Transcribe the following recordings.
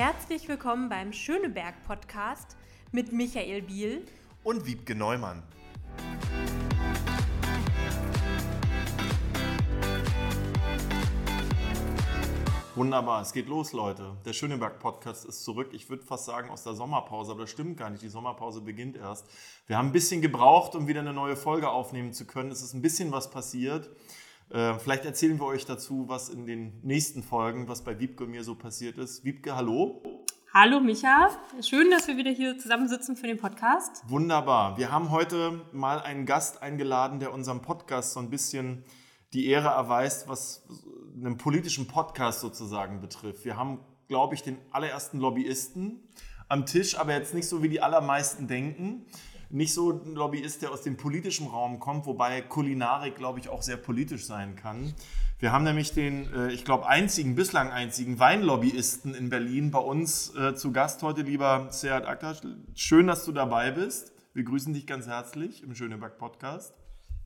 herzlich willkommen beim Schöneberg Podcast mit Michael Biel und Wiebke Neumann. Wunderbar, es geht los, Leute. Der Schöneberg-Podcast ist zurück. Ich würde fast sagen aus der Sommerpause, aber das stimmt gar nicht. Die Sommerpause beginnt erst. Wir haben ein bisschen gebraucht, um wieder eine neue Folge aufnehmen zu können. Es ist ein bisschen was passiert. Äh, vielleicht erzählen wir euch dazu, was in den nächsten Folgen, was bei Wiebke und mir so passiert ist. Wiebke, hallo. Hallo Micha, schön, dass wir wieder hier zusammensitzen für den Podcast. Wunderbar. Wir haben heute mal einen Gast eingeladen, der unserem Podcast so ein bisschen die Ehre erweist, was einen politischen Podcast sozusagen betrifft. Wir haben, glaube ich, den allerersten Lobbyisten am Tisch, aber jetzt nicht so, wie die allermeisten denken. Nicht so ein Lobbyist, der aus dem politischen Raum kommt, wobei Kulinarik, glaube ich, auch sehr politisch sein kann. Wir haben nämlich den, äh, ich glaube, einzigen, bislang einzigen Weinlobbyisten in Berlin bei uns äh, zu Gast heute, lieber Seat Aktasch. Schön, dass du dabei bist. Wir grüßen dich ganz herzlich im Schöneberg Podcast.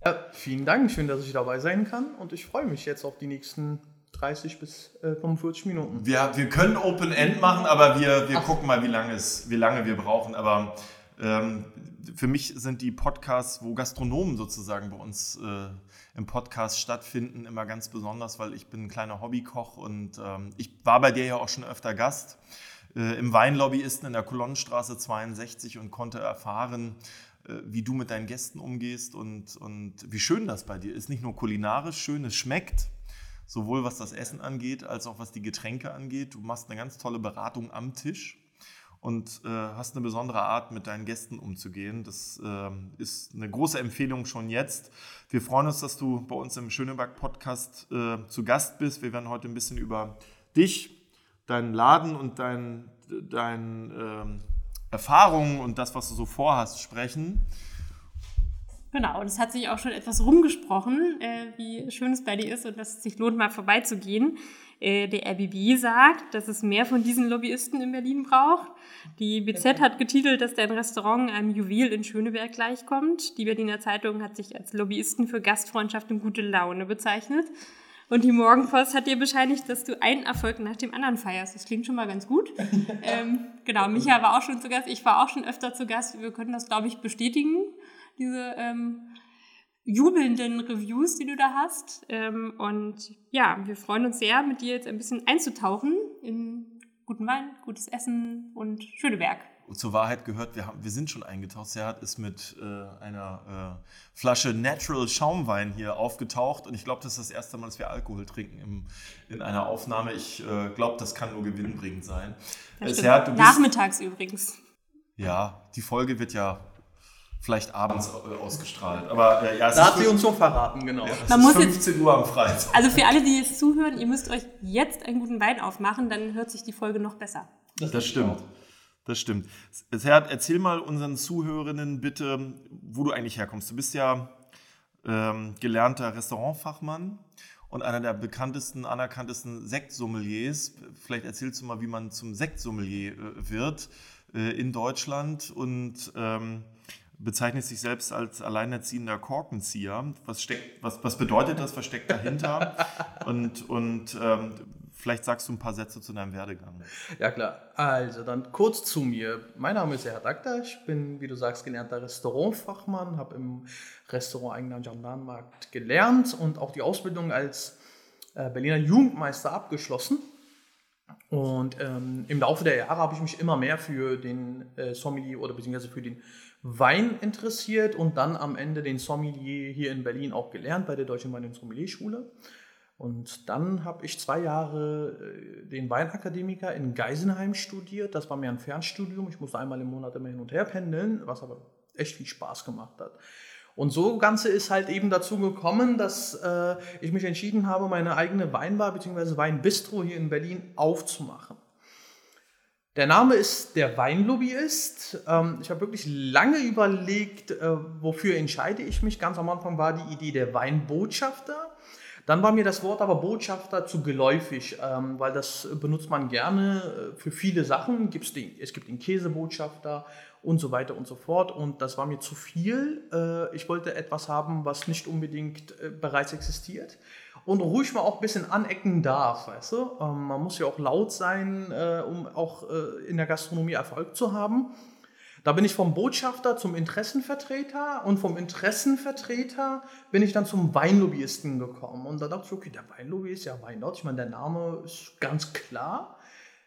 Ja, vielen Dank, schön, dass ich dabei sein kann und ich freue mich jetzt auf die nächsten 30 bis äh, 45 Minuten. Wir, wir können Open End machen, aber wir, wir gucken mal, wie lange, es, wie lange wir brauchen. Aber ähm, für mich sind die Podcasts, wo Gastronomen sozusagen bei uns äh, im Podcast stattfinden, immer ganz besonders, weil ich bin ein kleiner Hobbykoch und ähm, ich war bei dir ja auch schon öfter Gast äh, im Weinlobbyisten in der Kolonnenstraße 62 und konnte erfahren, äh, wie du mit deinen Gästen umgehst und, und wie schön das bei dir ist. Nicht nur kulinarisch schön, es schmeckt, sowohl was das Essen angeht, als auch was die Getränke angeht. Du machst eine ganz tolle Beratung am Tisch und äh, hast eine besondere Art, mit deinen Gästen umzugehen. Das äh, ist eine große Empfehlung schon jetzt. Wir freuen uns, dass du bei uns im Schöneberg-Podcast äh, zu Gast bist. Wir werden heute ein bisschen über dich, deinen Laden und dein, dein ähm, Erfahrungen und das, was du so vorhast, sprechen. Genau, und es hat sich auch schon etwas rumgesprochen, äh, wie schön es bei dir ist und dass es sich lohnt, mal vorbeizugehen. Äh, der RBB sagt, dass es mehr von diesen Lobbyisten in Berlin braucht. Die BZ hat getitelt, dass dein Restaurant einem Juwel in Schöneberg gleichkommt. Die Berliner Zeitung hat sich als Lobbyisten für Gastfreundschaft und gute Laune bezeichnet. Und die Morgenpost hat dir bescheinigt, dass du einen Erfolg nach dem anderen feierst. Das klingt schon mal ganz gut. ähm, genau, Micha war auch schon zu Gast. Ich war auch schon öfter zu Gast. Wir können das, glaube ich, bestätigen, diese ähm, jubelnden Reviews, die du da hast. Ähm, und ja, wir freuen uns sehr, mit dir jetzt ein bisschen einzutauchen in guten Wein, gutes Essen und Schöneberg zur Wahrheit gehört, wir, haben, wir sind schon eingetaucht. Serhat ist mit äh, einer äh, Flasche Natural Schaumwein hier aufgetaucht und ich glaube, das ist das erste Mal, dass wir Alkohol trinken im, in einer Aufnahme. Ich äh, glaube, das kann nur gewinnbringend sein. Serhat, bist, Nachmittags übrigens. Ja, die Folge wird ja vielleicht abends äh, ausgestrahlt. Aber äh, ja, es da hat sie uns schon verraten, genau. Ja, es Man ist 15 Uhr am Freitag. Also für alle, die jetzt zuhören, ihr müsst euch jetzt einen guten Wein aufmachen, dann hört sich die Folge noch besser. Das, das stimmt. Das stimmt. Serhat, erzähl mal unseren Zuhörerinnen bitte, wo du eigentlich herkommst. Du bist ja ähm, gelernter Restaurantfachmann und einer der bekanntesten, anerkanntesten Sektsommeliers. Vielleicht erzählst du mal, wie man zum Sektsommelier äh, wird äh, in Deutschland und ähm, bezeichnet sich selbst als alleinerziehender Korkenzieher. Was, steckt, was, was bedeutet das? Was steckt dahinter? und und ähm, Vielleicht sagst du ein paar Sätze zu deinem Werdegang. Ja, klar. Also dann kurz zu mir. Mein Name ist Erhard Akta. Ich bin, wie du sagst, gelernter Restaurantfachmann, habe im Restaurant Eigener Gendarmenmarkt gelernt und auch die Ausbildung als äh, Berliner Jugendmeister abgeschlossen. Und ähm, im Laufe der Jahre habe ich mich immer mehr für den äh, Sommelier oder beziehungsweise für den Wein interessiert und dann am Ende den Sommelier hier in Berlin auch gelernt bei der Deutschen Wein- und Sommelierschule. Und dann habe ich zwei Jahre äh, den Weinakademiker in Geisenheim studiert. Das war mir ein Fernstudium. Ich musste einmal im Monat immer hin und her pendeln, was aber echt viel Spaß gemacht hat. Und so Ganze ist halt eben dazu gekommen, dass äh, ich mich entschieden habe, meine eigene Weinbar bzw. Weinbistro hier in Berlin aufzumachen. Der Name ist der Weinlobbyist. Ähm, ich habe wirklich lange überlegt, äh, wofür entscheide ich mich. Ganz am Anfang war die Idee der Weinbotschafter. Dann war mir das Wort aber Botschafter zu geläufig, ähm, weil das benutzt man gerne äh, für viele Sachen. Es gibt den Käsebotschafter und so weiter und so fort. Und das war mir zu viel. Äh, ich wollte etwas haben, was nicht unbedingt bereits existiert. Und ruhig mal auch ein bisschen anecken darf, weißt du? Ähm, man muss ja auch laut sein, äh, um auch äh, in der Gastronomie Erfolg zu haben. Da bin ich vom Botschafter zum Interessenvertreter und vom Interessenvertreter bin ich dann zum Weinlobbyisten gekommen. Und da dachte ich, okay, der Weinlobby ist ja Weinlaut. Ich meine, der Name ist ganz klar.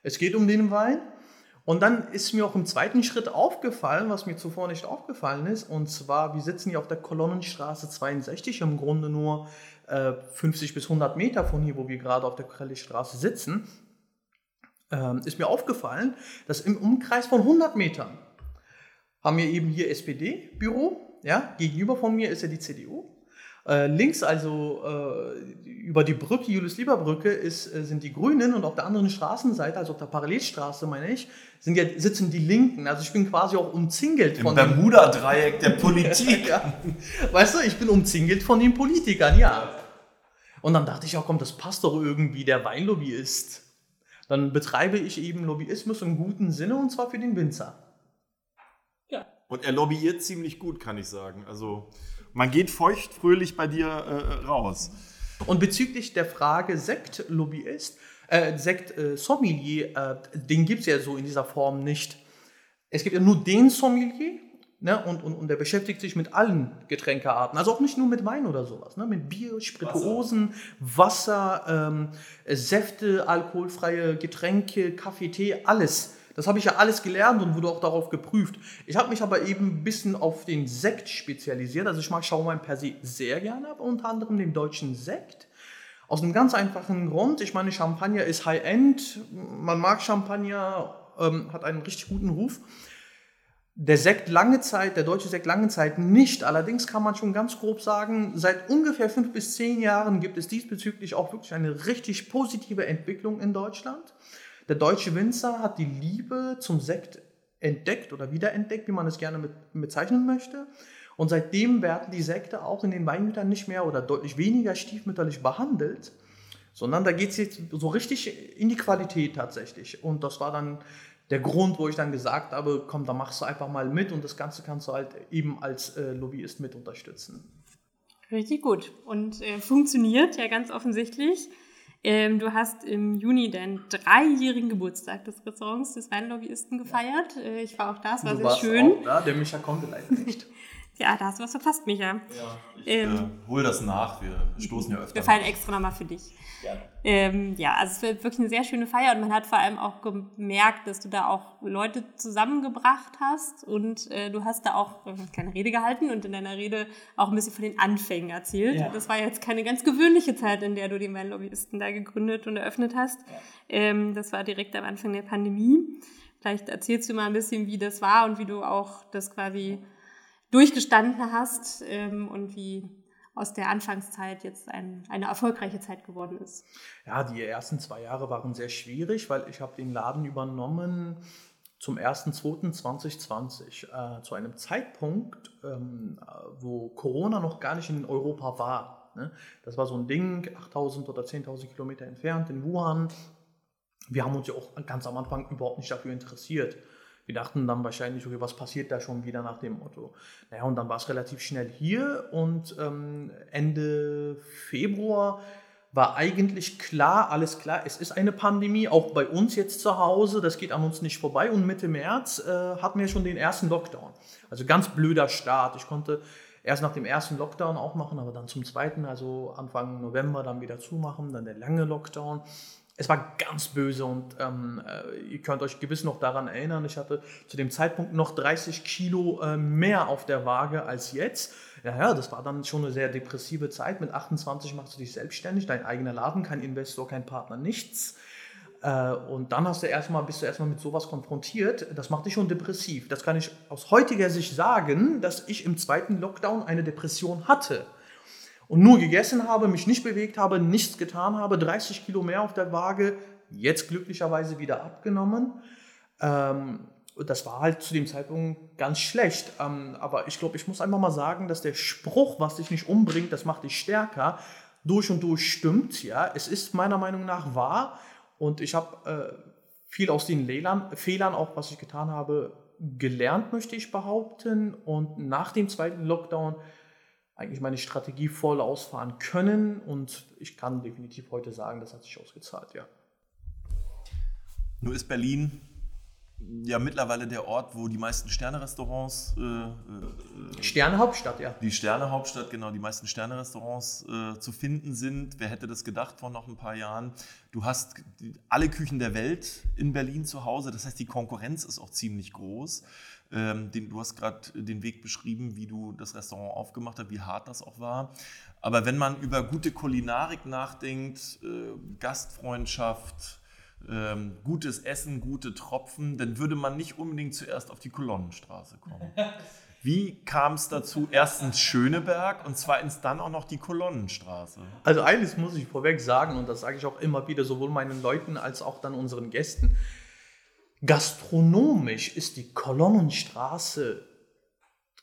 Es geht um den Wein. Und dann ist mir auch im zweiten Schritt aufgefallen, was mir zuvor nicht aufgefallen ist, und zwar, wir sitzen hier auf der Kolonnenstraße 62, im Grunde nur äh, 50 bis 100 Meter von hier, wo wir gerade auf der Krellistraße sitzen, ähm, ist mir aufgefallen, dass im Umkreis von 100 Metern haben wir eben hier SPD-Büro, ja, gegenüber von mir ist ja die CDU, äh, links, also äh, über die Brücke, Julius-Lieber-Brücke, äh, sind die Grünen und auf der anderen Straßenseite, also auf der Parallelstraße, meine ich, sind ja, sitzen die Linken. Also ich bin quasi auch umzingelt Im von dem Bermuda-Dreieck der Politik. ja. Weißt du, ich bin umzingelt von den Politikern, ja. Und dann dachte ich auch, komm, das passt doch irgendwie, der Weinlobbyist. Dann betreibe ich eben Lobbyismus im guten Sinne und zwar für den Winzer. Ja. Und er lobbyiert ziemlich gut, kann ich sagen. Also man geht feuchtfröhlich bei dir äh, raus. Und bezüglich der Frage Sekt-Lobbyist, äh, Sekt-Sommelier, äh, den gibt es ja so in dieser Form nicht. Es gibt ja nur den Sommelier ne, und, und, und der beschäftigt sich mit allen Getränkearten. Also auch nicht nur mit Wein oder sowas. Ne, mit Bier, Spirituosen, Wasser, Wasser ähm, Säfte, alkoholfreie Getränke, Kaffee, Tee, alles. Das habe ich ja alles gelernt und wurde auch darauf geprüft. Ich habe mich aber eben ein bisschen auf den Sekt spezialisiert. Also ich mag Schaumwein per se sehr gerne, aber unter anderem den deutschen Sekt. Aus einem ganz einfachen Grund. Ich meine, Champagner ist High-End. Man mag Champagner, ähm, hat einen richtig guten Ruf. Der Sekt lange Zeit, der deutsche Sekt lange Zeit nicht. Allerdings kann man schon ganz grob sagen, seit ungefähr fünf bis zehn Jahren gibt es diesbezüglich auch wirklich eine richtig positive Entwicklung in Deutschland. Der deutsche Winzer hat die Liebe zum Sekt entdeckt oder wiederentdeckt, wie man es gerne mit, bezeichnen möchte. Und seitdem werden die Sekte auch in den Weingütern nicht mehr oder deutlich weniger stiefmütterlich behandelt, sondern da geht es jetzt so richtig in die Qualität tatsächlich. Und das war dann der Grund, wo ich dann gesagt habe, komm, da machst du einfach mal mit und das Ganze kannst du halt eben als äh, Lobbyist mit unterstützen. Richtig gut und äh, funktioniert ja ganz offensichtlich. Ähm, du hast im Juni deinen dreijährigen Geburtstag des Restaurants des Weinlobbyisten gefeiert. Äh, ich war auch da, es war du sehr schön. Auch da, der Micha konnte leider nicht. ja, da hast du was verpasst, Micha. Ja, ich ähm, äh, hol das nach. Wir stoßen ja öfter. Wir fallen extra nochmal für dich. Ähm, ja, also es wird wirklich eine sehr schöne Feier und man hat vor allem auch gemerkt, dass du da auch Leute zusammengebracht hast und äh, du hast da auch eine kleine Rede gehalten und in deiner Rede auch ein bisschen von den Anfängen erzählt. Ja. Das war jetzt keine ganz gewöhnliche Zeit, in der du den Weinlobbyisten da gegründet und eröffnet hast. Ja. Ähm, das war direkt am Anfang der Pandemie. Vielleicht erzählst du mal ein bisschen, wie das war und wie du auch das quasi durchgestanden hast ähm, und wie aus der Anfangszeit jetzt ein, eine erfolgreiche Zeit geworden ist? Ja, die ersten zwei Jahre waren sehr schwierig, weil ich habe den Laden übernommen zum 1.2.2020, äh, zu einem Zeitpunkt, ähm, wo Corona noch gar nicht in Europa war. Ne? Das war so ein Ding, 8.000 oder 10.000 Kilometer entfernt in Wuhan. Wir haben uns ja auch ganz am Anfang überhaupt nicht dafür interessiert. Wir dachten dann wahrscheinlich, okay, was passiert da schon wieder nach dem Motto? Naja, und dann war es relativ schnell hier und ähm, Ende Februar war eigentlich klar, alles klar, es ist eine Pandemie, auch bei uns jetzt zu Hause, das geht an uns nicht vorbei. Und Mitte März äh, hatten wir schon den ersten Lockdown. Also ganz blöder Start. Ich konnte erst nach dem ersten Lockdown auch machen, aber dann zum zweiten, also Anfang November, dann wieder zumachen, dann der lange Lockdown es war ganz böse und ähm, äh, ihr könnt euch gewiss noch daran erinnern, ich hatte zu dem Zeitpunkt noch 30 Kilo äh, mehr auf der Waage als jetzt. Ja, ja, das war dann schon eine sehr depressive Zeit. Mit 28 machst du dich selbstständig, dein eigener Laden, kein Investor, kein Partner, nichts. Äh, und dann hast du erstmal, bist du erstmal mit sowas konfrontiert. Das macht dich schon depressiv. Das kann ich aus heutiger Sicht sagen, dass ich im zweiten Lockdown eine Depression hatte und nur gegessen habe, mich nicht bewegt habe, nichts getan habe, 30 Kilo mehr auf der Waage, jetzt glücklicherweise wieder abgenommen. Ähm, das war halt zu dem Zeitpunkt ganz schlecht. Ähm, aber ich glaube, ich muss einfach mal sagen, dass der Spruch, was dich nicht umbringt, das macht dich stärker, durch und durch stimmt. Ja, es ist meiner Meinung nach wahr. Und ich habe äh, viel aus den Lehlern, Fehlern, auch was ich getan habe, gelernt, möchte ich behaupten. Und nach dem zweiten Lockdown eigentlich meine Strategie voll ausfahren können und ich kann definitiv heute sagen, das hat sich ausgezahlt, ja. Nur ist Berlin ja mittlerweile der Ort, wo die meisten Sterne-Restaurants. Äh, äh, Sterne-Hauptstadt, ja. Die Sterne-Hauptstadt, genau, die meisten Sterne-Restaurants äh, zu finden sind. Wer hätte das gedacht vor noch ein paar Jahren? Du hast alle Küchen der Welt in Berlin zu Hause. Das heißt, die Konkurrenz ist auch ziemlich groß. Ähm, den, du hast gerade den Weg beschrieben, wie du das Restaurant aufgemacht hast, wie hart das auch war. Aber wenn man über gute Kulinarik nachdenkt, äh, Gastfreundschaft, ähm, gutes Essen, gute Tropfen, dann würde man nicht unbedingt zuerst auf die Kolonnenstraße kommen. Wie kam es dazu? Erstens Schöneberg und zweitens dann auch noch die Kolonnenstraße. Also eines muss ich vorweg sagen und das sage ich auch immer wieder sowohl meinen Leuten als auch dann unseren Gästen. Gastronomisch ist die Kolonnenstraße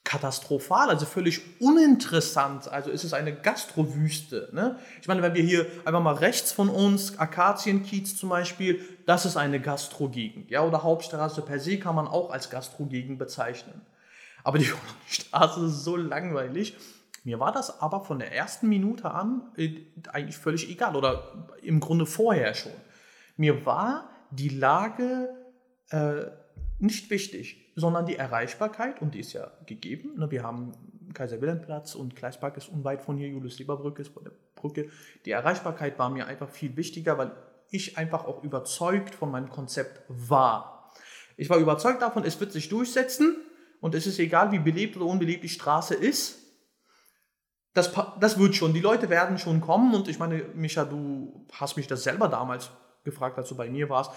katastrophal, also völlig uninteressant. Also ist es eine Gastrowüste. Ne? Ich meine, wenn wir hier einfach mal rechts von uns, Akazienkiez zum Beispiel, das ist eine Gastrogegend. Ja? Oder Hauptstraße per se kann man auch als Gastrogegend bezeichnen. Aber die Straße ist so langweilig. Mir war das aber von der ersten Minute an äh, eigentlich völlig egal oder im Grunde vorher schon. Mir war die Lage äh, nicht wichtig, sondern die Erreichbarkeit, und die ist ja gegeben. Ne, wir haben Kaiser Wilhelm Platz und Gleispark ist unweit von hier, Julius Lieberbrücke ist vor der Brücke. Die Erreichbarkeit war mir einfach viel wichtiger, weil ich einfach auch überzeugt von meinem Konzept war. Ich war überzeugt davon, es wird sich durchsetzen und es ist egal, wie belebt oder unbelebt die Straße ist. Das, das wird schon, die Leute werden schon kommen und ich meine, Micha, du hast mich das selber damals gefragt, als du bei mir warst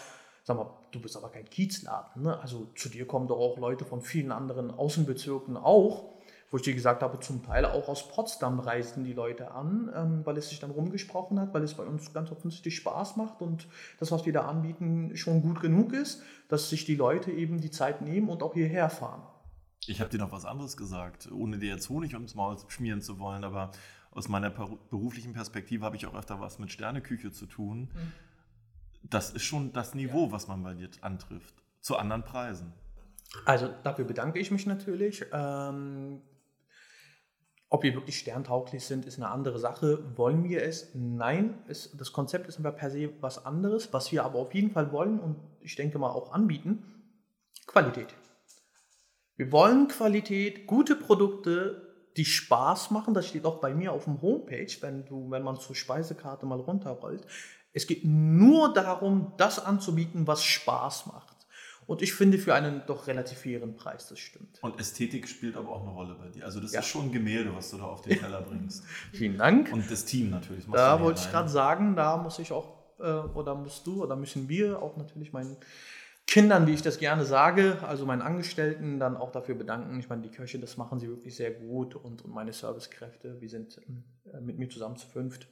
sag mal, du bist aber kein Kiezladen. Ne? Also zu dir kommen doch auch Leute von vielen anderen Außenbezirken auch, wo ich dir gesagt habe, zum Teil auch aus Potsdam reisten die Leute an, ähm, weil es sich dann rumgesprochen hat, weil es bei uns ganz offensichtlich Spaß macht und das, was wir da anbieten, schon gut genug ist, dass sich die Leute eben die Zeit nehmen und auch hierher fahren. Ich habe dir noch was anderes gesagt, ohne dir jetzt Honig ums Maul schmieren zu wollen, aber aus meiner beruflichen Perspektive habe ich auch öfter was mit Sterneküche zu tun. Mhm das ist schon das Niveau, was man bei dir antrifft, zu anderen Preisen. Also dafür bedanke ich mich natürlich. Ähm, ob wir wirklich sterntauglich sind, ist eine andere Sache. Wollen wir es? Nein. Es, das Konzept ist aber per se was anderes. Was wir aber auf jeden Fall wollen und ich denke mal auch anbieten, Qualität. Wir wollen Qualität, gute Produkte, die Spaß machen. Das steht auch bei mir auf dem Homepage, wenn, du, wenn man zur Speisekarte mal runterrollt. Es geht nur darum, das anzubieten, was Spaß macht. Und ich finde für einen doch relativ fairen Preis, das stimmt. Und Ästhetik spielt aber auch eine Rolle bei dir. Also das ja. ist schon ein Gemälde, was du da auf den Teller bringst. Vielen Dank. Und das Team natürlich. Das da wollte ich gerade sagen, da muss ich auch, äh, oder musst du, oder müssen wir auch natürlich meinen Kindern, wie ich das gerne sage, also meinen Angestellten, dann auch dafür bedanken. Ich meine, die Köche, das machen sie wirklich sehr gut und, und meine Servicekräfte, wir sind äh, mit mir zusammen zu fünft.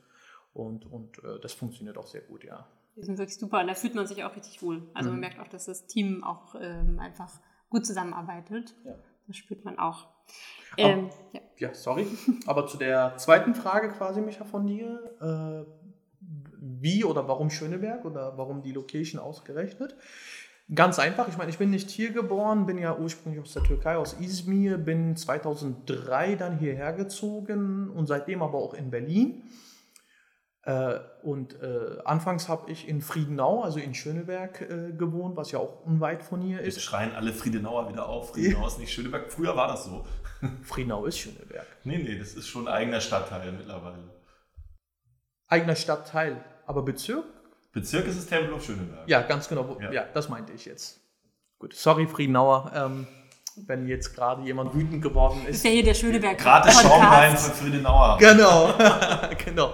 Und, und äh, das funktioniert auch sehr gut, ja. Die sind wirklich super und da fühlt man sich auch richtig wohl. Also mhm. man merkt auch, dass das Team auch ähm, einfach gut zusammenarbeitet. Ja. Das spürt man auch. Ähm, Aber, ja. ja. sorry. Aber zu der zweiten Frage quasi, Micha, von dir. Äh, wie oder warum Schöneberg oder warum die Location ausgerechnet? Ganz einfach, ich meine, ich bin nicht hier geboren, bin ja ursprünglich aus der Türkei, aus Izmir, bin 2003 dann hierher gezogen und seitdem aber auch in Berlin. Äh, und äh, anfangs habe ich in Friedenau, also in Schöneberg, äh, gewohnt, was ja auch unweit von hier ist. Jetzt schreien alle Friedenauer wieder auf. Friedenau ist nicht Schöneberg. Früher war das so. Friedenau ist Schöneberg. Nee, nee, das ist schon ein eigener Stadtteil mittlerweile. Eigener Stadtteil, aber Bezirk? Bezirk ist es Tempelhof Schöneberg. Ja, ganz genau. Ja. ja. das meinte ich jetzt. Gut, sorry Friedenauer. Ähm, wenn jetzt gerade jemand wütend geworden ist. Ist ja hier der Schöneberg. Gerade Schaumwein von Friedenauer. Genau, genau.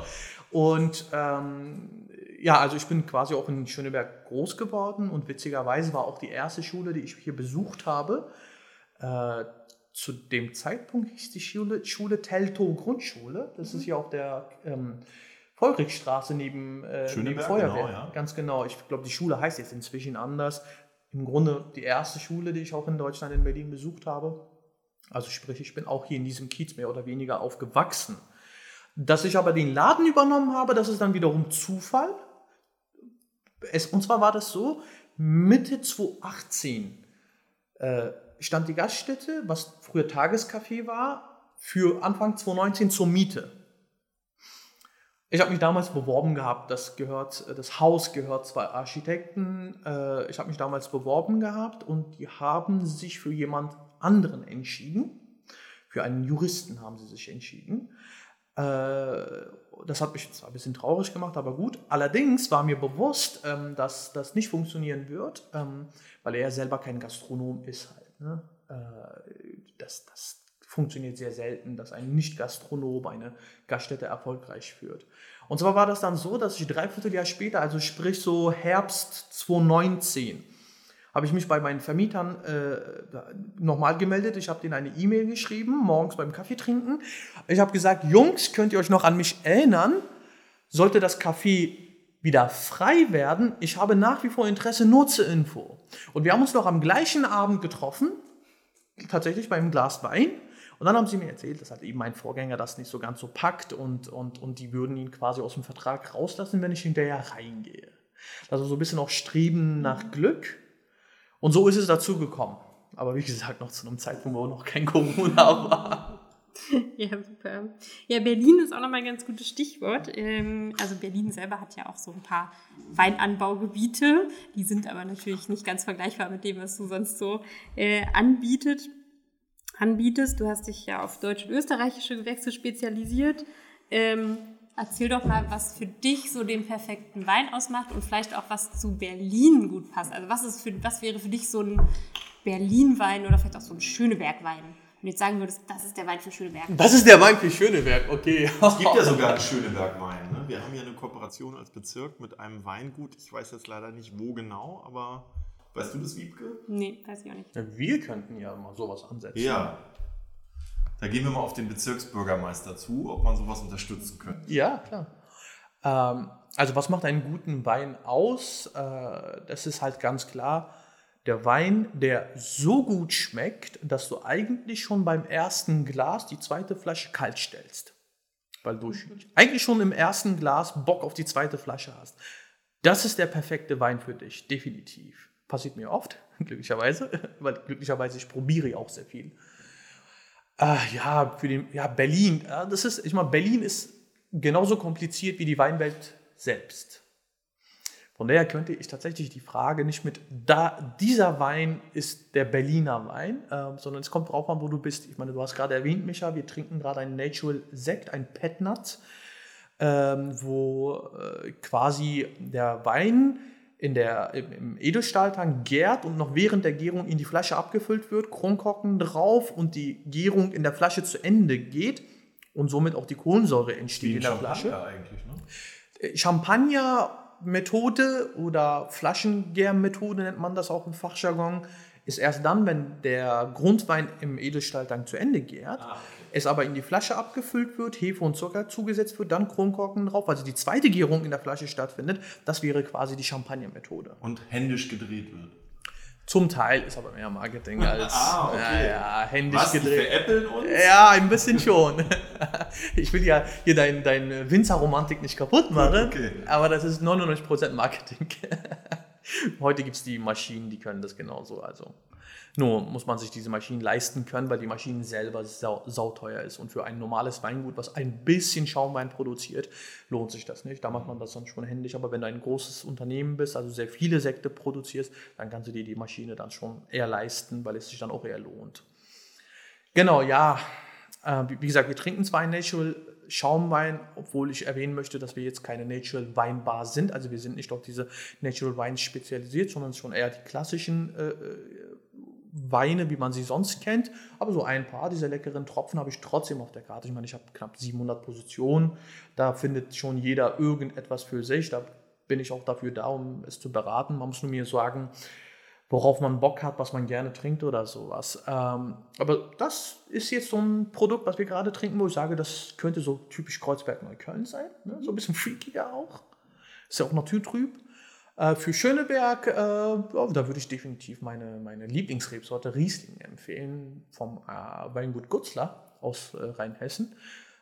Und ähm, ja, also ich bin quasi auch in Schöneberg groß geworden und witzigerweise war auch die erste Schule, die ich hier besucht habe. Äh, zu dem Zeitpunkt hieß die Schule, Schule Teltow Grundschule. Das mhm. ist ja auch der ähm, Feurigstraße neben, äh, neben Feuerwehr. Genau, ja. Ganz genau. Ich glaube, die Schule heißt jetzt inzwischen anders. Im Grunde die erste Schule, die ich auch in Deutschland, in Berlin besucht habe. Also sprich, ich bin auch hier in diesem Kiez mehr oder weniger aufgewachsen. Dass ich aber den Laden übernommen habe, das ist dann wiederum Zufall. Es, und zwar war das so, Mitte 2018 äh, stand die Gaststätte, was früher Tagescafé war, für Anfang 2019 zur Miete. Ich habe mich damals beworben gehabt, das gehört, das Haus gehört zwei Architekten. Äh, ich habe mich damals beworben gehabt und die haben sich für jemand anderen entschieden. Für einen Juristen haben sie sich entschieden. Äh, das hat mich zwar ein bisschen traurig gemacht, aber gut. Allerdings war mir bewusst, ähm, dass das nicht funktionieren wird, ähm, weil er selber kein Gastronom ist halt. Ne? Äh, das, das funktioniert sehr selten, dass ein Nicht-Gastronom eine Gaststätte erfolgreich führt. Und zwar war das dann so, dass ich dreiviertel Jahr später, also sprich so Herbst 2019, habe ich mich bei meinen Vermietern äh, nochmal gemeldet. Ich habe denen eine E-Mail geschrieben, morgens beim Kaffee trinken. Ich habe gesagt, Jungs, könnt ihr euch noch an mich erinnern? Sollte das Café wieder frei werden, ich habe nach wie vor Interesse nur zur Info. Und wir haben uns noch am gleichen Abend getroffen, tatsächlich beim Glas Wein. Und dann haben sie mir erzählt, dass halt eben mein Vorgänger das nicht so ganz so packt und, und, und die würden ihn quasi aus dem Vertrag rauslassen, wenn ich hinterher reingehe. Also so ein bisschen auch Streben nach Glück. Und so ist es dazu gekommen. Aber wie gesagt, noch zu einem Zeitpunkt, wo noch kein Corona war. Ja, super. Ja, Berlin ist auch nochmal ein ganz gutes Stichwort. Ähm, also Berlin selber hat ja auch so ein paar Weinanbaugebiete. Die sind aber natürlich nicht ganz vergleichbar mit dem, was du sonst so äh, anbietet anbietest. Du hast dich ja auf deutsche und österreichische Gewächse spezialisiert. Ähm, erzähl doch mal, was für dich so den perfekten Wein ausmacht und vielleicht auch, was zu Berlin gut passt. Also was, ist für, was wäre für dich so ein Berlin-Wein oder vielleicht auch so ein Schöneberg-Wein? Wenn du jetzt sagen würdest, das ist der Wein für Schöneberg. Das ist der Wein für Schöneberg, okay. Es gibt ja sogar einen Schöneberg-Wein. Ne? Wir haben ja eine Kooperation als Bezirk mit einem Weingut. Ich weiß jetzt leider nicht, wo genau, aber Weißt du das, Wiebke? Nee, weiß ich auch nicht. Ja, wir könnten ja mal sowas ansetzen. Ja. Da gehen wir mal auf den Bezirksbürgermeister zu, ob man sowas unterstützen könnte. Ja, klar. Ähm, also was macht einen guten Wein aus? Äh, das ist halt ganz klar der Wein, der so gut schmeckt, dass du eigentlich schon beim ersten Glas die zweite Flasche kalt stellst. Weil du eigentlich schon im ersten Glas Bock auf die zweite Flasche hast. Das ist der perfekte Wein für dich, definitiv. Passiert mir oft, glücklicherweise, weil glücklicherweise ich probiere auch sehr viel. Äh, ja, für den, ja, Berlin, äh, das ist, ich meine, Berlin ist genauso kompliziert wie die Weinwelt selbst. Von daher könnte ich tatsächlich die Frage nicht mit, da, dieser Wein ist der Berliner Wein, äh, sondern es kommt drauf an, wo du bist. Ich meine, du hast gerade erwähnt, Micha, wir trinken gerade einen Natural Sekt, ein Petnat, ähm, wo äh, quasi der Wein in der, im Edelstahltank gärt und noch während der Gärung in die Flasche abgefüllt wird, Kronkorken drauf und die Gärung in der Flasche zu Ende geht und somit auch die Kohlensäure entsteht in der Champagner Flasche. eigentlich, ne? Äh, Champagner-Methode oder Flaschengärmethode nennt man das auch im Fachjargon, ist erst dann, wenn der Grundwein im Edelstahltank zu Ende gärt. Ah, okay. Es aber in die Flasche abgefüllt wird, Hefe und Zucker zugesetzt wird, dann Kronkorken drauf, also die zweite Gärung in der Flasche stattfindet. Das wäre quasi die Champagner-Methode. Und händisch gedreht wird. Zum Teil ist aber mehr Marketing als Ah, okay. ja, ja, händisch Was, gedreht. veräppeln uns? Ja, ein bisschen schon. Ich will ja hier deine dein Winzerromantik nicht kaputt machen, Okay. aber das ist 99% Marketing. Heute gibt es die Maschinen, die können das genauso. Also. Nur muss man sich diese Maschinen leisten können, weil die Maschinen selber sau, sauteuer ist. Und für ein normales Weingut, was ein bisschen Schaumwein produziert, lohnt sich das nicht. Da macht man das dann schon händisch. Aber wenn du ein großes Unternehmen bist, also sehr viele Sekte produzierst, dann kannst du dir die Maschine dann schon eher leisten, weil es sich dann auch eher lohnt. Genau, ja. Äh, wie gesagt, wir trinken zwar einen Natural Schaumwein, obwohl ich erwähnen möchte, dass wir jetzt keine Natural Weinbar sind. Also wir sind nicht auf diese Natural Wines spezialisiert, sondern schon eher die klassischen äh, äh, Weine, wie man sie sonst kennt. Aber so ein paar dieser leckeren Tropfen habe ich trotzdem auf der Karte. Ich meine, ich habe knapp 700 Positionen. Da findet schon jeder irgendetwas für sich. Da bin ich auch dafür da, um es zu beraten. Man muss nur mir sagen, worauf man Bock hat, was man gerne trinkt oder sowas. Ähm, aber das ist jetzt so ein Produkt, was wir gerade trinken, wo ich sage, das könnte so typisch Kreuzberg-Neukölln sein. Ne? So ein bisschen freakiger auch. Ist ja auch naturtrüb. Äh, für Schöneberg, äh, da würde ich definitiv meine, meine Lieblingsrebsorte Riesling empfehlen vom äh, Weingut Gutzler aus äh, Rheinhessen.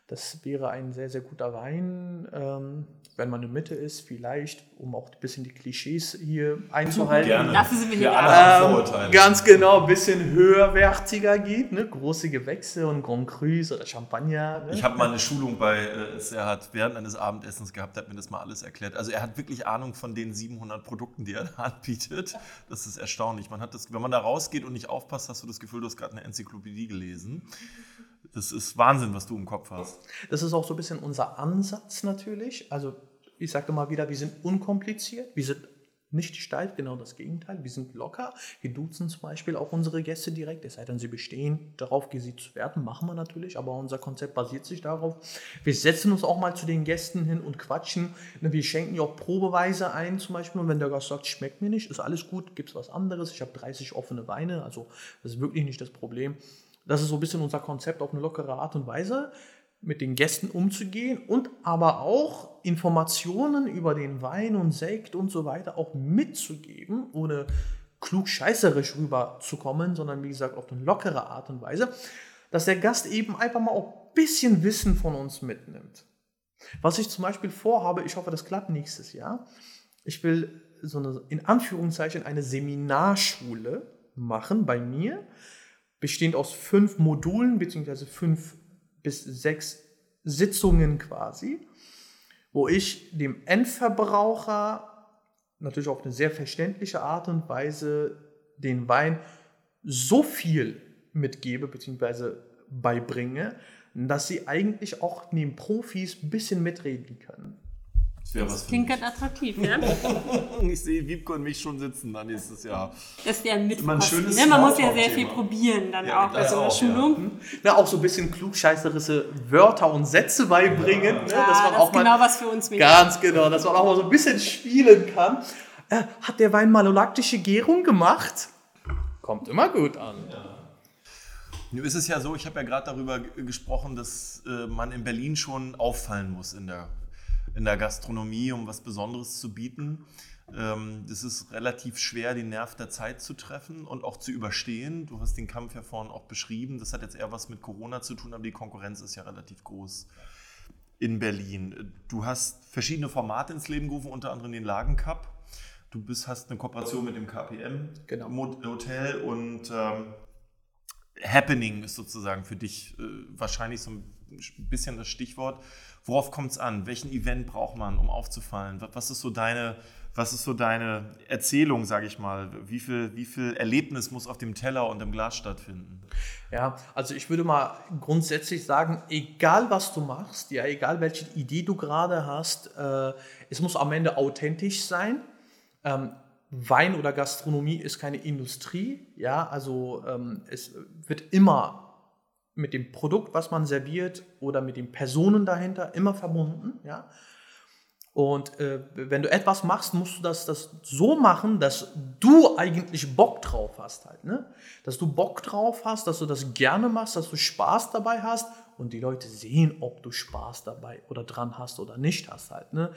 Das wäre ein sehr, sehr guter Wein, ähm, wenn man in der Mitte ist, vielleicht, um auch ein bisschen die Klischees hier einzuhalten. Gerne. Dafür sind wir hier Ähm, Vorurteile. ganz genau, ein bisschen höherwertiger geht, ne? große Gewächse und Grand Crus oder Champagner. Ne? Ich habe mal eine Schulung bei äh, Serhat während eines Abendessens gehabt, der hat mir das mal alles erklärt. Also er hat wirklich Ahnung von den 700 Produkten, die er da anbietet. Das ist erstaunlich. Man hat das, wenn man da rausgeht und nicht aufpasst, hast du das Gefühl, du hast gerade eine Enzyklopädie gelesen. Das ist Wahnsinn, was du im Kopf hast. Das ist auch so ein bisschen unser Ansatz natürlich. Also ich sage mal wieder, wir sind unkompliziert, wir sind nicht steif, genau das Gegenteil. Wir sind locker. Wir duzen zum Beispiel auch unsere Gäste direkt, es sei denn, sie bestehen darauf, gesiezt zu werden. Machen wir natürlich, aber unser Konzept basiert sich darauf. Wir setzen uns auch mal zu den Gästen hin und quatschen. Ne, Wir schenken ja auch Probeweise ein zum Beispiel. Und wenn der Gast sagt, schmeckt mir nicht, ist alles gut, gibt es was anderes. Ich habe 30 offene Weine, also das ist wirklich nicht das Problem. Das ist so ein bisschen unser Konzept auf eine lockere Art und Weise mit den Gästen umzugehen und aber auch Informationen über den Wein und Sekt und so weiter auch mitzugeben, ohne klugscheißerisch rüberzukommen, sondern wie gesagt auf eine lockere Art und Weise, dass der Gast eben einfach mal auch ein bisschen Wissen von uns mitnimmt. Was ich zum Beispiel vorhabe, ich hoffe, das klappt nächstes Jahr. Ich will so eine, in Anführungszeichen, eine Seminarschule machen bei mir, bestehend aus fünf Modulen, beziehungsweise fünf bis sechs Sitzungen quasi, wo ich dem Endverbraucher natürlich auf eine sehr verständliche Art und Weise den Wein so viel mitgebe, beziehungsweise beibringe, dass sie eigentlich auch neben Profis ein bisschen mitreden können. Das wäre was für Klingt ganz attraktiv, ja? Ich sehe Wiebke und mich schon sitzen dann nächstes Jahr. Das ja ein Mitkosten. schönes Ne? Man muss ja sehr viel probieren dann Ja, auch bei das so einer auch, ja. Schulung. Na, auch so ein bisschen klugscheißerische Wörter und Sätze beibringen, ne, Ja, dass man das auch ist mal genau was für uns Mädchen. Ganz genau, dass man auch mal so ein bisschen spielen kann. Äh, hat der Wein malolaktische Gärung gemacht? Kommt immer gut an. Nun ist es ja so, ich habe ja gerade darüber gesprochen, dass äh, man in Berlin schon auffallen muss in der, in der Gastronomie, um was Besonderes zu bieten. Ähm, das ist relativ schwer, den Nerv der Zeit zu treffen und auch zu überstehen. Du hast den Kampf ja vorhin auch beschrieben. Das hat jetzt eher was mit Corona zu tun, aber die Konkurrenz ist ja relativ groß in Berlin. Du hast verschiedene Formate ins Leben gerufen, unter anderem den Lagen Cup. Du bist, hast eine Kooperation mit dem KPM Genau. Hotel und ähm, Happening ist sozusagen für dich äh, wahrscheinlich so ein bisschen das Stichwort. Worauf kommt es an? Welchen Event braucht man, um aufzufallen? Wa- Was ist so deine, was ist so deine Erzählung, sage ich mal? Wie viel, wie viel Erlebnis muss auf dem Teller und im Glas stattfinden? Ja, also ich würde mal grundsätzlich sagen, egal was du machst, ja, egal welche Idee du gerade hast, äh, es muss am Ende authentisch sein. Ähm, Wein oder Gastronomie ist keine Industrie, ja, also ähm, es wird immer mit dem Produkt, was man serviert oder mit den Personen dahinter immer verbunden, ja. Und äh, wenn du etwas machst, musst du das, das so machen, dass du eigentlich Bock drauf hast halt, ne? Dass du Bock drauf hast, dass du das gerne machst, dass du Spaß dabei hast und die Leute sehen, ob du Spaß dabei oder dran hast oder nicht hast halt, ne?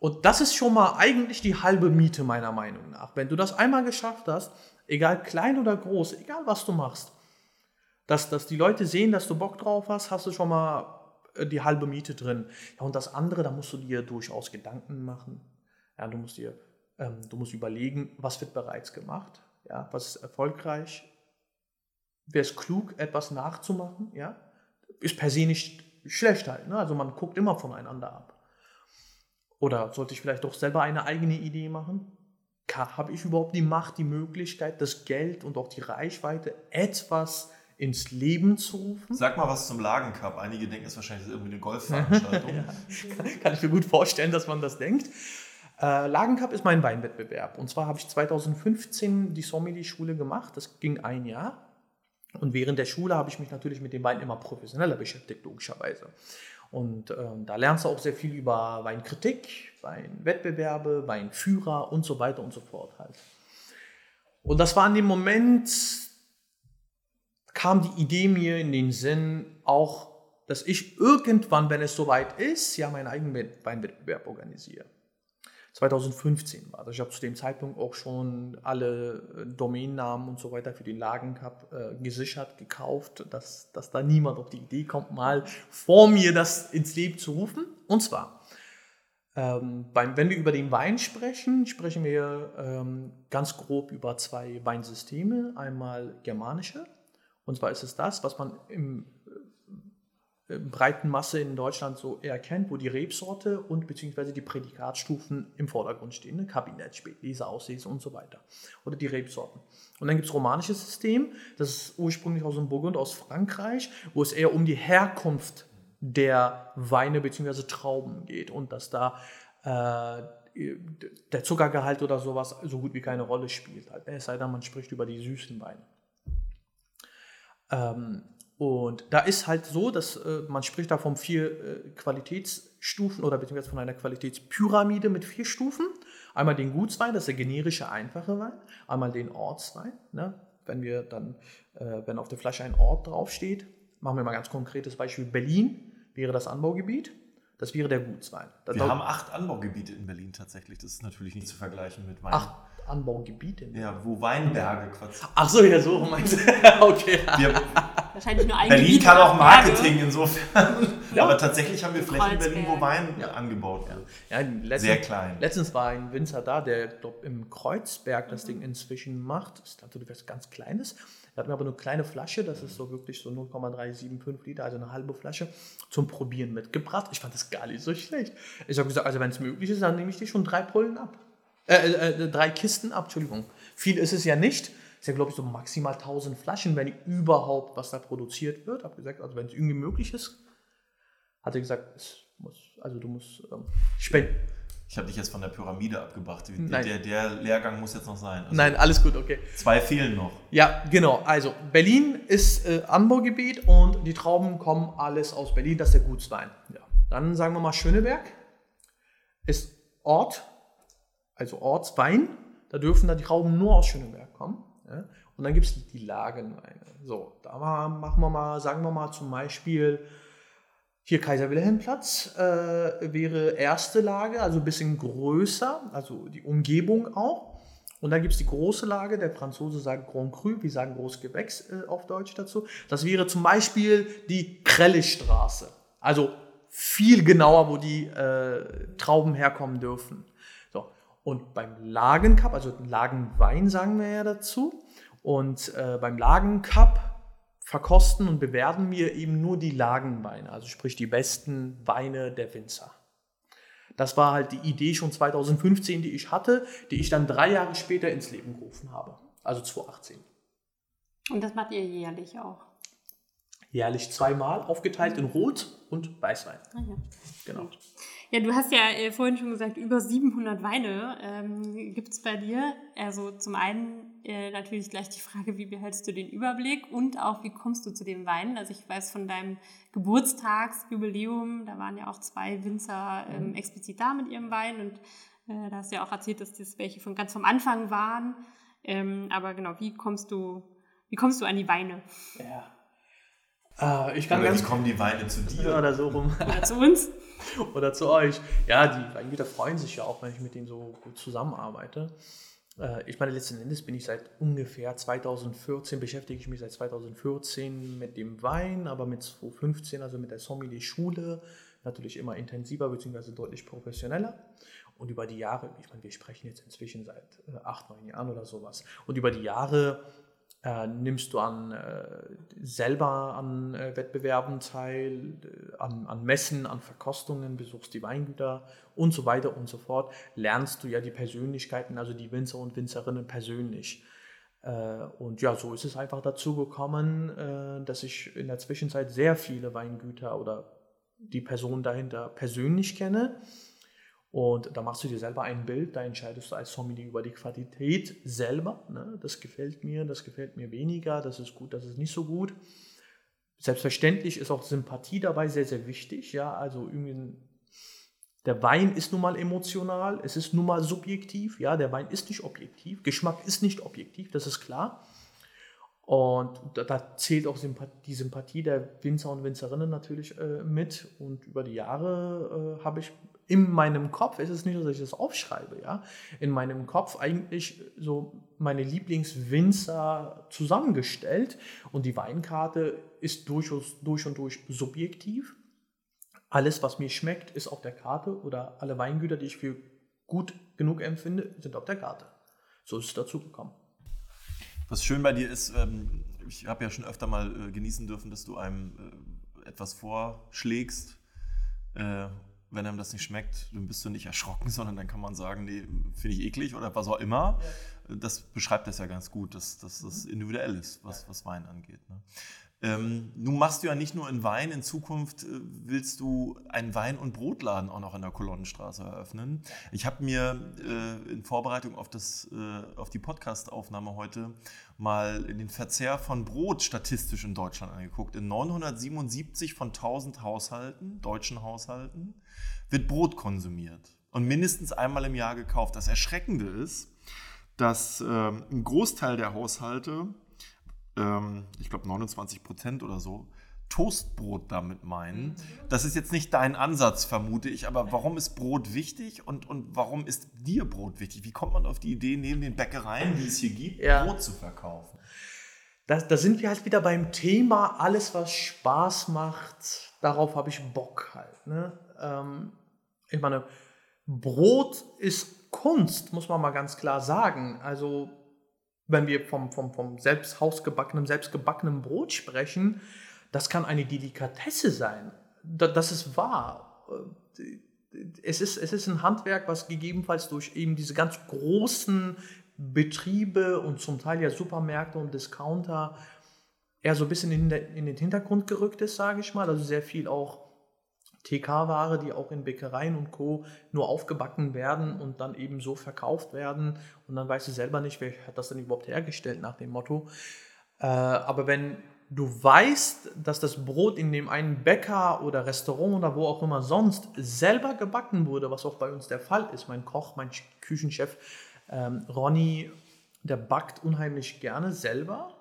Und das ist schon mal eigentlich die halbe Miete meiner Meinung nach. Wenn du das einmal geschafft hast, egal klein oder groß, egal was du machst, dass, dass die Leute sehen, dass du Bock drauf hast, hast du schon mal äh, die halbe Miete drin. Ja, und das andere, da musst du dir durchaus Gedanken machen. Ja, du musst dir, ähm, du musst überlegen, was wird bereits gemacht, ja, was ist erfolgreich. Wäre es klug, etwas nachzumachen, ja, ist per se nicht schlecht halt. Ne? Also man guckt immer voneinander ab. Oder sollte ich vielleicht doch selber eine eigene Idee machen? Habe ich überhaupt die Macht, die Möglichkeit, das Geld und auch die Reichweite etwas ins Leben zu rufen? Sag mal was zum Lagencup. Einige denken, es ist wahrscheinlich irgendwie eine Golfveranstaltung. Kann ich mir gut vorstellen, dass man das denkt. Äh, Lagencup ist mein Weinwettbewerb. Und zwar habe ich 2015 die Sommelier-Schule gemacht. Das ging ein Jahr. Und während der Schule habe ich mich natürlich mit dem Wein immer professioneller beschäftigt, logischerweise. Und ähm, da lernst du auch sehr viel über Weinkritik, Weinwettbewerbe, Weinführer und so weiter und so fort halt. Und das war in dem Moment, kam die Idee mir in den Sinn, auch, dass ich irgendwann, wenn es soweit ist, ja meinen eigenen Weinwettbewerb organisiere. 2015 war das. Ich habe zu dem Zeitpunkt auch schon alle äh, Domainnamen und so weiter für den Lagencup äh, gesichert, gekauft, dass, dass da niemand auf die Idee kommt, mal vor mir das ins Leben zu rufen. Und zwar, ähm, beim, wenn wir über den Wein sprechen, sprechen wir ähm, ganz grob über zwei Weinsysteme. Einmal germanische, und zwar ist es das, was man im breiten Masse in Deutschland so erkennt, wo die Rebsorte und beziehungsweise die Prädikatstufen im Vordergrund stehen. Ne? Kabinett, Spätlese, Auslese und so weiter. Oder die Rebsorten. Und dann gibt es romanisches System, das ist ursprünglich aus dem Burgund, aus Frankreich, wo es eher um die Herkunft der Weine bzw. Trauben geht und dass da äh, der Zuckergehalt oder sowas so gut wie keine Rolle spielt. Es sei denn, man spricht über die süßen Weine. Ähm, und da ist halt so, dass äh, man spricht da von vier äh, Qualitätsstufen oder beziehungsweise von einer Qualitätspyramide mit vier Stufen. Einmal den Gutswein, das ist der generische einfache Wein. Einmal den Ortswein. Ne? Wenn wir dann, äh, wenn auf der Flasche ein Ort draufsteht, machen wir mal ein ganz konkretes Beispiel. Berlin wäre das Anbaugebiet. Das wäre der Gutswein. Das wir haben acht Anbaugebiete in Berlin tatsächlich. Das ist natürlich nicht zu vergleichen mit Wein. Acht Anbaugebiete? Ja, wo Weinberge quasi. Ach so, ja, so meinst du. okay. Wir, Wahrscheinlich nur ein Berlin Gebiet kann auch Marketing Berge. insofern. Ja. Aber tatsächlich haben wir Flächen in Berlin, wo Wein ja. angebaut wird. Ja, letztens, Sehr klein. Letztens war ein Winzer da, der glaub, im Kreuzberg das Ding inzwischen macht. Das ist natürlich was ganz Kleines. Er hat mir aber eine kleine Flasche, das ist so wirklich so 0,375 Liter, also eine halbe Flasche, zum Probieren mitgebracht. Ich fand das gar nicht so schlecht. Ich habe gesagt, also wenn es möglich ist, dann nehme ich dir schon drei Pullen ab. Äh, äh, äh, drei Kisten ab, Entschuldigung. Viel ist es ja nicht ist ja, glaube ich, so maximal 1000 Flaschen, wenn überhaupt was da produziert wird. Habe gesagt, also wenn es irgendwie möglich ist, hat er gesagt, es muss, also du musst ähm, spenden. Ich habe dich jetzt von der Pyramide abgebracht. Der, der, der, Lehrgang muss jetzt noch sein. Also Nein, alles gut, okay. Zwei fehlen noch. Ja, genau. Also Berlin ist äh, Anbaugebiet und die Trauben kommen alles aus Berlin. Das ist der Gutswein. Ja. Dann sagen wir mal Schöneberg ist Ort, also Ortswein. Da dürfen dann die Trauben nur aus Schöneberg kommen. Ja? Und dann gibt es die Lagenweine. So, da machen wir mal, sagen wir mal zum Beispiel, hier Kaiser Wilhelm Platz äh, wäre erste Lage, also ein bisschen größer, also die Umgebung auch. Und dann gibt es die große Lage, der Franzose sagt Grand Cru, wir sagen Großgewächs äh, auf Deutsch dazu. Das wäre zum Beispiel die Krellestraße. Also viel genauer, wo die äh, Trauben herkommen dürfen. Und beim Lagencup, also Lagenwein sagen wir ja dazu, und äh, beim Lagencup verkosten und bewerten wir eben nur die Lagenweine, also sprich die besten Weine der Winzer. Das war halt die Idee schon 2015, die ich hatte, die ich dann drei Jahre später ins Leben gerufen habe, also 2018. Und das macht ihr jährlich auch? Jährlich zweimal, aufgeteilt in Rot und Weißwein. Ah ja. Genau. Ja, du hast ja äh, vorhin schon gesagt, über 700 Weine ähm, gibt es bei dir. Also zum einen äh, natürlich gleich die Frage, wie behältst du den Überblick und auch, wie kommst du zu den Weinen? Also ich weiß von deinem Geburtstagsjubiläum, da waren ja auch zwei Winzer ähm, mhm. explizit da mit ihrem Wein und äh, da hast du ja auch erzählt, dass das welche von ganz vom Anfang waren. Ähm, aber genau, wie kommst du, wie kommst du an die Weine? Ja. Äh, ich kann oder ganz wie kommen die Weine zu dir? Oder so rum. Oder zu uns. oder zu euch. Ja, die Weingüter freuen sich ja auch, wenn ich mit denen so gut zusammenarbeite. Äh, ich meine, letzten Endes bin ich seit ungefähr 2014, beschäftige ich mich seit 2014 mit dem Wein, aber mit 2015, also mit der Sommelier-Schule, natürlich immer intensiver bzw. deutlich professioneller. Und über die Jahre, ich meine, wir sprechen jetzt inzwischen seit äh, acht, neun Jahren oder sowas. Und über die Jahre äh, nimmst du an, äh, selber an äh, Wettbewerben teil, äh, an, an Messen, an Verkostungen, besuchst die Weingüter und so weiter und so fort, lernst du ja die Persönlichkeiten, also die Winzer und Winzerinnen persönlich. Äh, und ja, so ist es einfach dazu gekommen, äh, dass ich in der Zwischenzeit sehr viele Weingüter oder die Person dahinter persönlich kenne und da machst du dir selber ein Bild, da entscheidest du als Sommelier über die Qualität selber. Ne? Das gefällt mir, das gefällt mir weniger, das ist gut, das ist nicht so gut. Selbstverständlich ist auch Sympathie dabei sehr, sehr wichtig. Ja, also irgendwie der Wein ist nun mal emotional, es ist nun mal subjektiv. Ja, der Wein ist nicht objektiv, Geschmack ist nicht objektiv, das ist klar. Und da, da zählt auch die Sympathie der Winzer und Winzerinnen natürlich äh, mit. Und über die Jahre äh, habe ich in meinem Kopf, es ist nicht so, dass ich das aufschreibe, ja, in meinem Kopf eigentlich so meine Lieblingswinzer zusammengestellt und die Weinkarte ist durchaus durch und durch subjektiv. Alles, was mir schmeckt, ist auf der Karte oder alle Weingüter, die ich für gut genug empfinde, sind auf der Karte. So ist es dazu gekommen. Was schön bei dir ist, ähm, ich habe ja schon öfter mal äh, genießen dürfen, dass du einem äh, etwas vorschlägst äh, wenn einem das nicht schmeckt, dann bist du nicht erschrocken, sondern dann kann man sagen, nee, finde ich eklig oder was auch immer. Ja. Das beschreibt das ja ganz gut, dass, dass das individuell ist, was, was Wein angeht. Ne? Ähm, nun machst du ja nicht nur in Wein, in Zukunft äh, willst du einen Wein- und Brotladen auch noch in der Kolonnenstraße eröffnen. Ich habe mir äh, in Vorbereitung auf, das, äh, auf die Podcast-Aufnahme heute mal den Verzehr von Brot statistisch in Deutschland angeguckt. In 977 von 1000 Haushalten, deutschen Haushalten, wird Brot konsumiert und mindestens einmal im Jahr gekauft. Das Erschreckende ist, dass äh, ein Großteil der Haushalte ähm, ich glaube 29 Prozent oder so, Toastbrot damit meinen. Das ist jetzt nicht dein Ansatz, vermute ich, aber warum ist Brot wichtig und, und warum ist dir Brot wichtig? Wie kommt man auf die Idee, neben den Bäckereien, die es hier gibt, ja. Brot zu verkaufen? Da, da sind wir halt wieder beim Thema, alles was Spaß macht, darauf habe ich Bock halt. Ne? Ähm, ich meine, Brot ist Kunst, muss man mal ganz klar sagen. Also wenn wir vom, vom, vom selbst hausgebackenen, selbstgebackenen Brot sprechen, das kann eine Delikatesse sein. Das ist wahr. Es ist, es ist ein Handwerk, was gegebenenfalls durch eben diese ganz großen Betriebe und zum Teil ja Supermärkte und Discounter eher so ein bisschen in den Hintergrund gerückt ist, sage ich mal. Also sehr viel auch TK-Ware, die auch in Bäckereien und Co. nur aufgebacken werden und dann eben so verkauft werden. Und dann weißt du selber nicht, wer hat das denn überhaupt hergestellt nach dem Motto. Äh, aber wenn du weißt, dass das Brot in dem einen Bäcker oder Restaurant oder wo auch immer sonst selber gebacken wurde, was auch bei uns der Fall ist. Mein Koch, mein Küchenchef ähm, Ronny, der backt unheimlich gerne selber.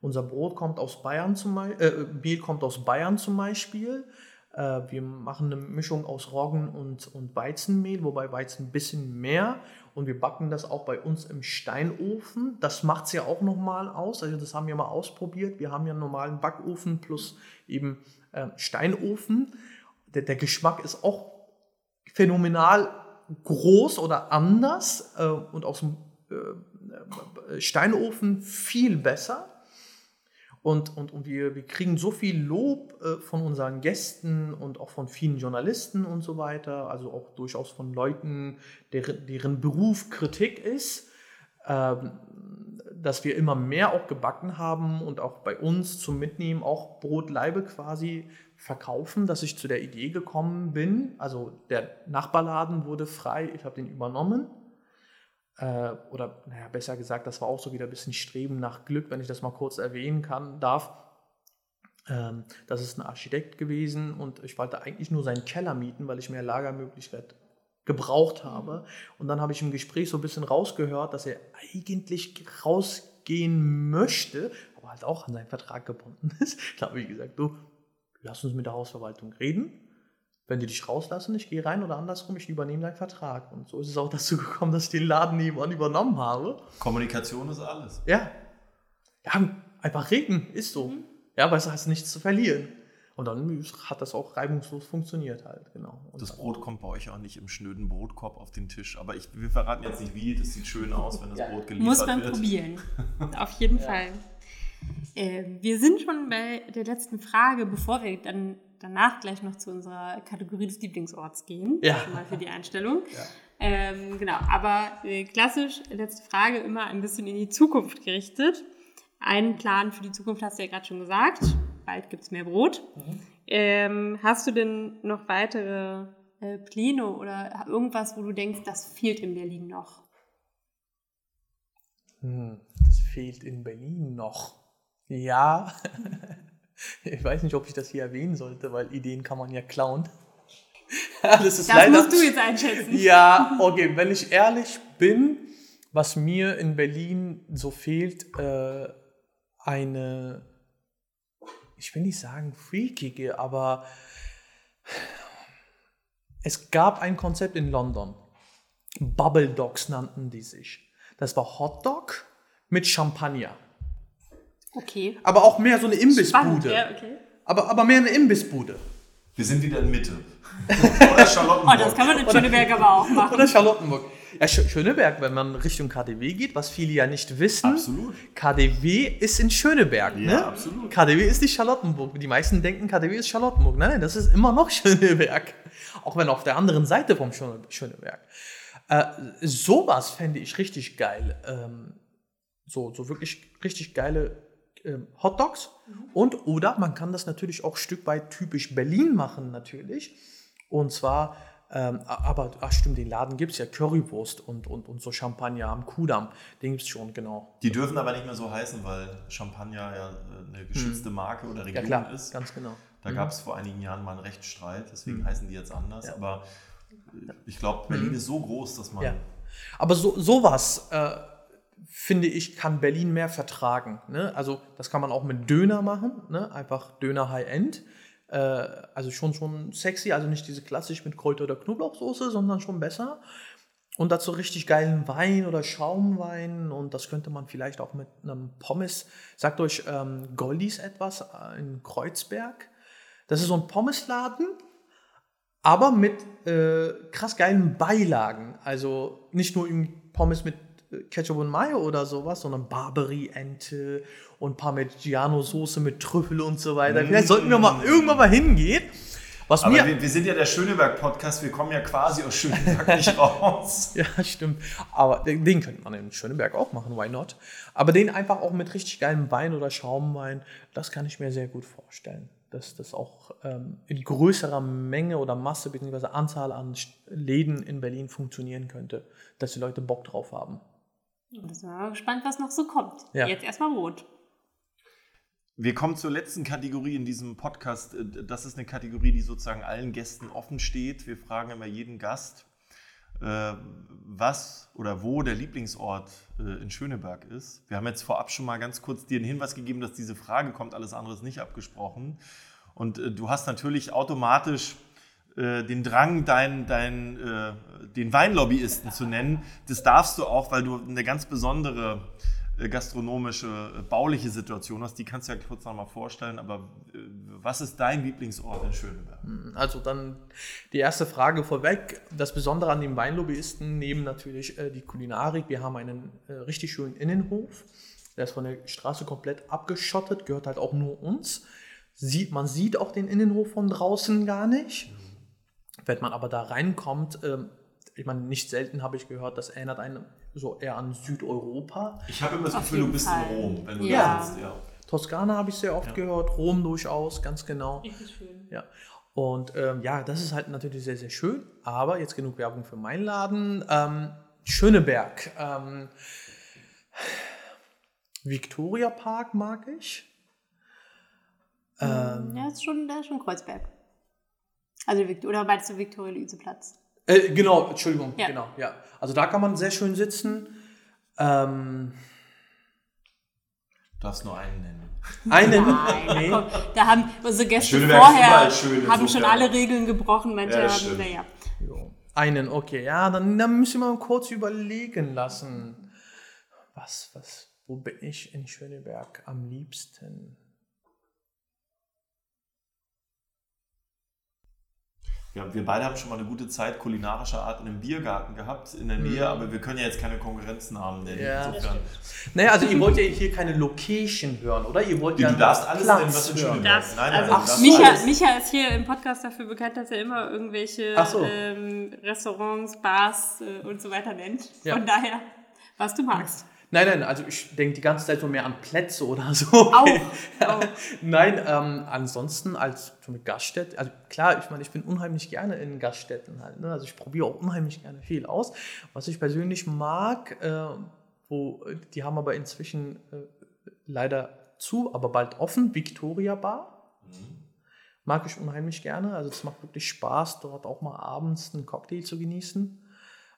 Unser Brot kommt aus Bayern zum Beispiel, äh, Mehl kommt aus Bayern zum Beispiel. Äh, wir machen eine Mischung aus Roggen und, und Weizenmehl, wobei Weizen ein bisschen mehr. Und wir backen das auch bei uns im Steinofen. Das macht es ja auch nochmal aus. Also das haben wir mal ausprobiert. Wir haben ja einen normalen Backofen plus eben äh, Steinofen. Der, der, Geschmack ist auch phänomenal groß oder anders äh, und aus dem äh, äh Steinofen viel besser. Und, und, und wir, wir kriegen so viel Lob äh, von unseren Gästen und auch von vielen Journalisten und so weiter, also auch durchaus von Leuten, deren, deren Beruf Kritik ist, ähm, dass wir immer mehr auch gebacken haben und auch bei uns zum Mitnehmen auch Brotleibe quasi verkaufen, dass ich zu der Idee gekommen bin. Also der Nachbarladen wurde frei, ich habe den übernommen äh, oder naja, besser gesagt, das war auch so wieder ein bisschen Streben nach Glück, wenn ich das mal kurz erwähnen kann, darf. Ähm, das ist ein Architekt gewesen und ich wollte eigentlich nur seinen Keller mieten, weil ich mehr Lagermöglichkeit gebraucht habe. Und dann habe ich im Gespräch so ein bisschen rausgehört, dass er eigentlich rausgehen möchte, aber halt auch an seinen Vertrag gebunden ist. Da habe ich gesagt, du, lass uns mit der Hausverwaltung reden wenn die dich rauslassen, ich gehe rein oder andersrum, ich übernehme deinen Vertrag. Und so ist es auch dazu gekommen, dass ich den Laden nebenan übernommen habe. Kommunikation ist alles. Ja. Ja, einfach reden, ist so. Mhm. Ja, weil es heißt nichts zu verlieren. Und dann hat das auch reibungslos funktioniert halt, genau. Und das Brot kommt bei euch auch nicht im schnöden Brotkorb auf den Tisch. Aber ich, wir verraten jetzt nicht wie, das sieht schön aus, wenn das ja. Brot geliefert wird. Muss man wird. probieren. auf jeden ja. Fall. Äh, wir sind schon bei der letzten Frage, bevor wir dann danach gleich noch zu unserer Kategorie des Lieblingsorts gehen. Ja. Schon mal für die Einstellung. Ja. Ähm, genau, aber äh, klassisch, letzte Frage, immer ein bisschen in die Zukunft gerichtet. Einen Plan für die Zukunft hast du ja gerade schon gesagt. Bald gibt es mehr Brot. Mhm. Ähm, hast du denn noch weitere äh, Pläne oder irgendwas, wo du denkst, das fehlt in Berlin noch? Hm, das fehlt in Berlin noch. Ja. Ich weiß nicht, ob ich das hier erwähnen sollte, weil Ideen kann man ja klauen. das ist das leider, musst du jetzt einschätzen. Ja, okay, wenn ich ehrlich bin, was mir in Berlin so fehlt, äh, eine, ich will nicht sagen freakige, aber Es gab ein Konzept in London. Bubble Dogs nannten die sich. Das war Hotdog mit Champagner. Okay. Aber auch mehr so eine Imbissbude. ja, okay. aber, aber mehr eine Imbissbude. Wir sind wieder in Mitte. Oder Oh, Charlottenburg. das kann man in Schöneberg aber auch machen. Oder Charlottenburg. Ja, Sch- Schöneberg, wenn man Richtung KDW geht, was viele ja nicht wissen. Absolut. KDW ist in Schöneberg, Ja, ne? absolut. KDW ist nicht Charlottenburg. Die meisten denken, KDW ist Charlottenburg. Nein, nein, das ist immer noch Schöneberg. Auch wenn auf der anderen Seite vom Schöne- Schöneberg. Äh, sowas fände ich richtig geil. Ähm, so, so wirklich richtig geile ähm, Hotdogs. Und oder man kann das natürlich auch ein Stück weit typisch Berlin machen, natürlich. Und zwar, ähm, aber ach stimmt, den Laden gibt es ja, Currywurst und, und, und so Champagner am Kudamm. Den gibt es schon, genau. Die dürfen aber nicht mehr so heißen, weil Champagner ja äh, eine geschützte Marke oder Ja Region klar, ist. ganz genau. Da gab es vor einigen Jahren mal einen Rechtsstreit, deswegen Mhm. heißen die jetzt anders. Ja. Aber äh, ich glaube, Berlin ist so groß, dass man. Ja. Aber so, sowas, äh, finde ich, kann Berlin mehr vertragen. Ne? Also das kann man auch mit Döner machen, ne? einfach Döner High-End. Äh, also schon, schon sexy, also nicht diese klassisch mit Kräuter- oder Knoblauchsoße, sondern schon besser. Und dazu richtig geilen Wein oder Schaumwein und das könnte man vielleicht auch mit einem Pommes. Sagt euch ähm, Goldies etwas äh, in Kreuzberg. Das ist so ein Pommesladen, aber mit äh, krass geilen Beilagen. Also nicht nur Pommes mit Ketchup und Mayo oder sowas, sondern Barbary-Ente und Parmigiano-Soße mit Trüffel und so weiter. Vielleicht sollten wir mal irgendwann mal hingehen. Was Aber mir wir, wir sind ja der Schöneberg-Podcast, wir kommen ja quasi aus Schöneberg nicht raus. Ja, stimmt. Aber den, den könnte man in Schöneberg auch machen, why not? Aber den einfach auch mit richtig geilem Wein oder Schaumwein, das kann ich mir sehr gut vorstellen. Dass das auch ähm, in größerer Menge oder Masse bzw. Anzahl an Läden in Berlin funktionieren könnte, dass die Leute Bock drauf haben. Da sind wir mal gespannt, was noch so kommt. Ja. Jetzt erstmal rot. Wir kommen zur letzten Kategorie in diesem Podcast. Das ist eine Kategorie, die sozusagen allen Gästen offen steht. Wir fragen immer jeden Gast, äh, was oder wo der Lieblingsort äh, in Schöneberg ist. Wir haben jetzt vorab schon mal ganz kurz dir einen Hinweis gegeben, dass diese Frage kommt. Alles andere ist nicht abgesprochen. Und äh, du hast natürlich automatisch äh, den Drang, dein, dein, äh, den Weinlobbyisten zu nennen. Das darfst du auch, weil du eine ganz besondere äh, gastronomische, äh, bauliche Situation hast. Die kannst du ja kurz noch mal vorstellen. Aber was ist dein Lieblingsort in Schöneberg? Also dann die erste Frage vorweg. Das Besondere an den Weinlobbyisten neben natürlich äh, die Kulinarik. Wir haben einen äh, richtig schönen Innenhof. Der ist von der Straße komplett abgeschottet, gehört halt auch nur uns. Sieht, man sieht auch den Innenhof von draußen gar nicht. Wenn man aber da reinkommt, ähm, ich meine, nicht selten habe ich gehört, das erinnert einen so eher an Südeuropa. Ich habe immer das Auf Gefühl, du bist Fall. in Rom, wenn du Ja. da sitzt. Ja. Toskana habe ich sehr oft gehört, Rom durchaus, ganz genau. Richtig schön. Ja. Und ähm, ja, das ist halt natürlich sehr, sehr schön. Aber jetzt genug Werbung für meinen Laden. Ähm, Schöneberg. Ähm, Victoria Park mag ich. Ähm, Ja, ist schon, da ist schon Kreuzberg. Also, oder meinst du Viktoria-Luise-Platz? äh, genau, Entschuldigung, Ja. genau, ja. Also da kann man sehr schön sitzen. Ähm, Du darfst nur einen nennen. einen. Nein, nee. komm, da haben unsere Gäste Schöneberg vorher schön, haben schon alle Regeln gebrochen. Manche Ja, haben, naja. Einen, okay. Ja, dann, dann müssen wir mal kurz überlegen lassen. Was, was, wo bin ich in Schöneberg am liebsten? Ja, wir beide haben schon mal eine gute Zeit kulinarischer Art in einem Biergarten gehabt in der Nähe, aber wir können ja jetzt keine Konkurrenznamen nennen. Mhm. Ja. Insofern. Naja, also ihr wollt ja hier keine Location hören, oder? Ihr wollt ja Du darfst alles Platz nennen, was in hören. Schöneberg Das, Nein, nein, also nein, Micha, alles. Micha ist hier im Podcast dafür bekannt, dass er immer irgendwelche so. ähm, Restaurants, Bars äh, und so weiter nennt. Ja. Von daher, was du magst. Nein, nein, also ich denke die ganze Zeit so mehr an Plätze oder so. Auch. auch. Nein, ähm, ansonsten als so eine Gaststätte, also klar, ich meine, ich bin unheimlich gerne in Gaststätten halt. Ne? Also ich probiere auch unheimlich gerne viel aus. Was ich persönlich mag, äh, wo die haben aber inzwischen äh, leider zu, aber bald offen, Victoria Bar. Mag ich unheimlich gerne. Also es macht wirklich Spaß, dort auch mal abends einen Cocktail zu genießen.